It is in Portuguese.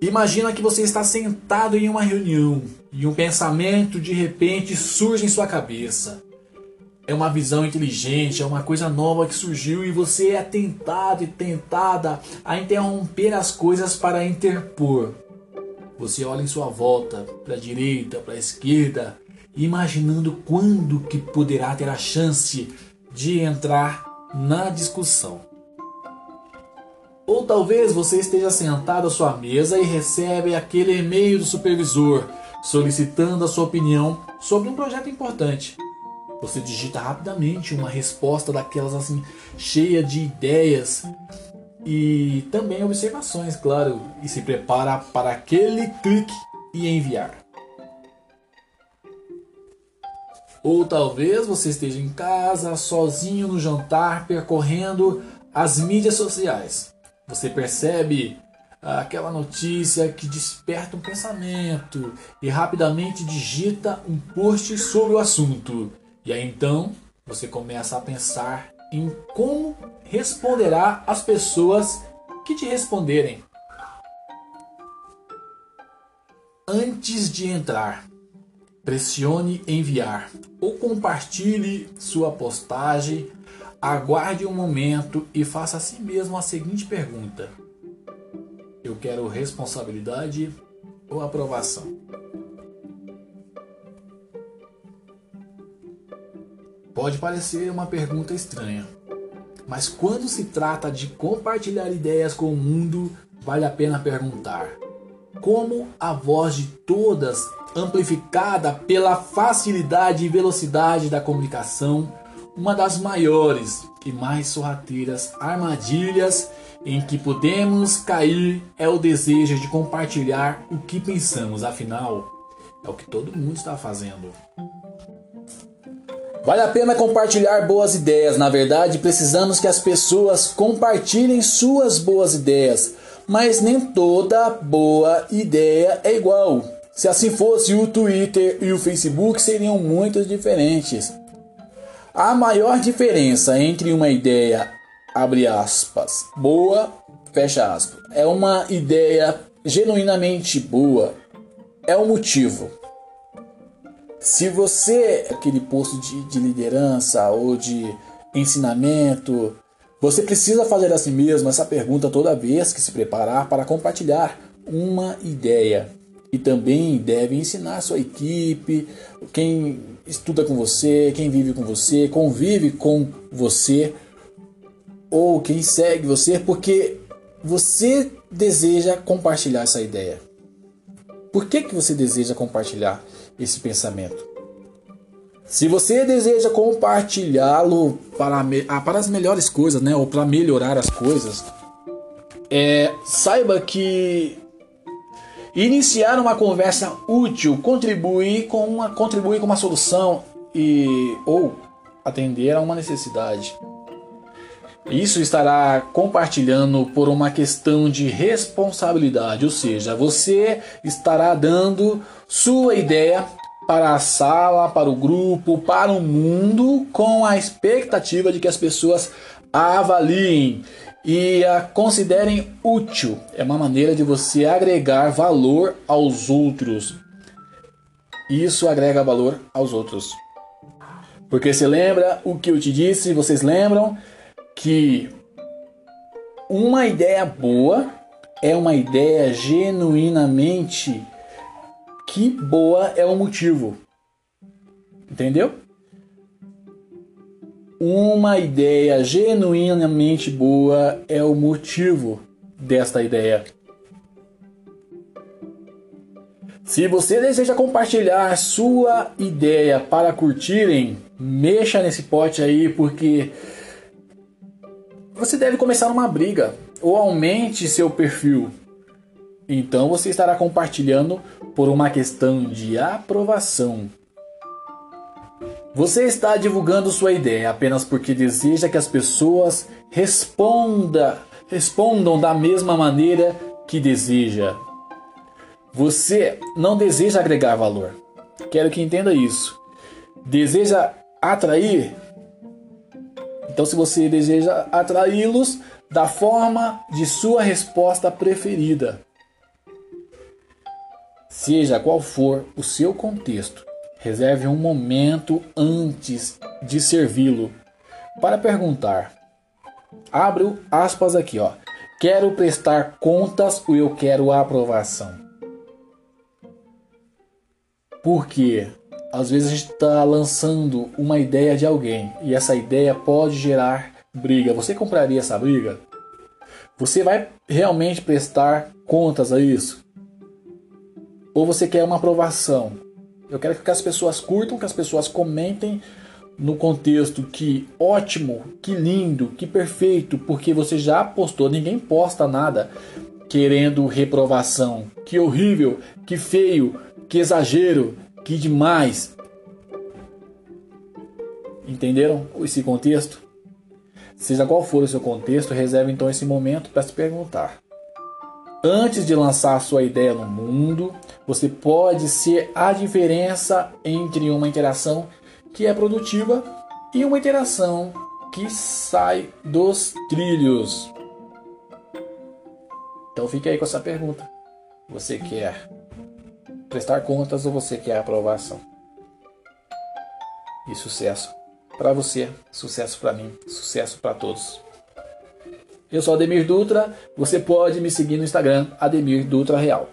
Imagina que você está sentado em uma reunião e um pensamento de repente surge em sua cabeça. É uma visão inteligente, é uma coisa nova que surgiu e você é tentado e tentada a interromper as coisas para interpor. Você olha em sua volta, para a direita, para a esquerda, imaginando quando que poderá ter a chance de entrar na discussão. Ou talvez você esteja sentado à sua mesa e recebe aquele e-mail do supervisor solicitando a sua opinião sobre um projeto importante. Você digita rapidamente uma resposta daquelas assim cheia de ideias e também observações, claro, e se prepara para aquele clique e enviar. Ou talvez você esteja em casa, sozinho no jantar, percorrendo as mídias sociais. Você percebe aquela notícia que desperta um pensamento e rapidamente digita um post sobre o assunto. E aí então você começa a pensar em como responderá às pessoas que te responderem. Antes de entrar, pressione enviar ou compartilhe sua postagem Aguarde um momento e faça a si mesmo a seguinte pergunta: Eu quero responsabilidade ou aprovação? Pode parecer uma pergunta estranha, mas quando se trata de compartilhar ideias com o mundo, vale a pena perguntar: como a voz de todas, amplificada pela facilidade e velocidade da comunicação, uma das maiores e mais sorrateiras armadilhas em que podemos cair é o desejo de compartilhar o que pensamos, afinal, é o que todo mundo está fazendo. Vale a pena compartilhar boas ideias, na verdade, precisamos que as pessoas compartilhem suas boas ideias, mas nem toda boa ideia é igual. Se assim fosse, o Twitter e o Facebook seriam muito diferentes. A maior diferença entre uma ideia, abre aspas, boa, fecha aspas, é uma ideia genuinamente boa, é o motivo. Se você, aquele posto de, de liderança ou de ensinamento, você precisa fazer a si mesmo essa pergunta toda vez que se preparar para compartilhar uma ideia e também deve ensinar sua equipe, quem estuda com você, quem vive com você, convive com você ou quem segue você, porque você deseja compartilhar essa ideia. Por que, que você deseja compartilhar esse pensamento? Se você deseja compartilhá-lo para, ah, para as melhores coisas, né, ou para melhorar as coisas, é, saiba que Iniciar uma conversa útil, contribuir com uma, contribuir com uma solução e ou atender a uma necessidade. Isso estará compartilhando por uma questão de responsabilidade, ou seja, você estará dando sua ideia para a sala, para o grupo, para o mundo, com a expectativa de que as pessoas avaliem e a considerem útil. É uma maneira de você agregar valor aos outros. Isso agrega valor aos outros. Porque você lembra o que eu te disse? Vocês lembram que uma ideia boa é uma ideia genuinamente que boa é o motivo. Entendeu? Uma ideia genuinamente boa é o motivo desta ideia. Se você deseja compartilhar sua ideia para curtirem, mexa nesse pote aí porque você deve começar uma briga ou aumente seu perfil. Então você estará compartilhando por uma questão de aprovação. Você está divulgando sua ideia apenas porque deseja que as pessoas responda, respondam da mesma maneira que deseja. Você não deseja agregar valor. Quero que entenda isso. Deseja atrair? Então, se você deseja atraí-los da forma de sua resposta preferida. Seja qual for o seu contexto, reserve um momento antes de servi-lo para perguntar. Abro aspas aqui, ó. Quero prestar contas ou eu quero aprovação? Porque às vezes a gente está lançando uma ideia de alguém e essa ideia pode gerar briga. Você compraria essa briga? Você vai realmente prestar contas a isso? Ou você quer uma aprovação? Eu quero que as pessoas curtam, que as pessoas comentem no contexto que ótimo, que lindo, que perfeito, porque você já postou, ninguém posta nada querendo reprovação. Que horrível, que feio, que exagero, que demais. Entenderam esse contexto? Seja qual for o seu contexto, reserve então esse momento para se perguntar. Antes de lançar sua ideia no mundo, você pode ser a diferença entre uma interação que é produtiva e uma interação que sai dos trilhos. Então fique aí com essa pergunta. Você quer prestar contas ou você quer aprovação? E sucesso para você, sucesso para mim, sucesso para todos. Eu sou Ademir Dutra, você pode me seguir no Instagram, Ademir Dutra Real.